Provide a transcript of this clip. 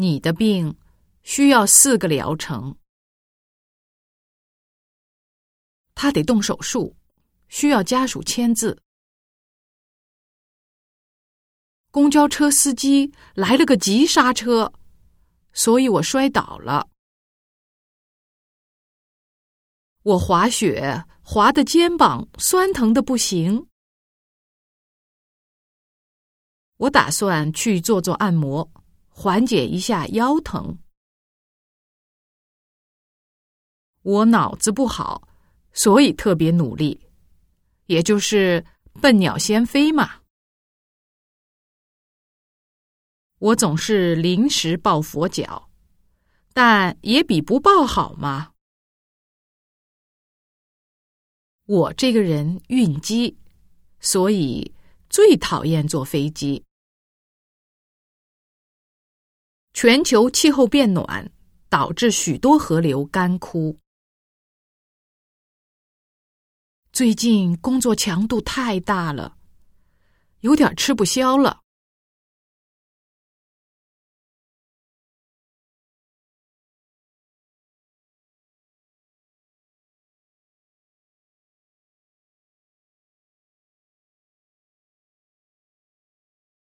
你的病需要四个疗程，他得动手术，需要家属签字。公交车司机来了个急刹车，所以我摔倒了。我滑雪滑的肩膀酸疼的不行。我打算去做做按摩，缓解一下腰疼。我脑子不好，所以特别努力，也就是笨鸟先飞嘛。我总是临时抱佛脚，但也比不抱好嘛。我这个人晕机，所以最讨厌坐飞机。全球气候变暖导致许多河流干枯。最近工作强度太大了，有点吃不消了。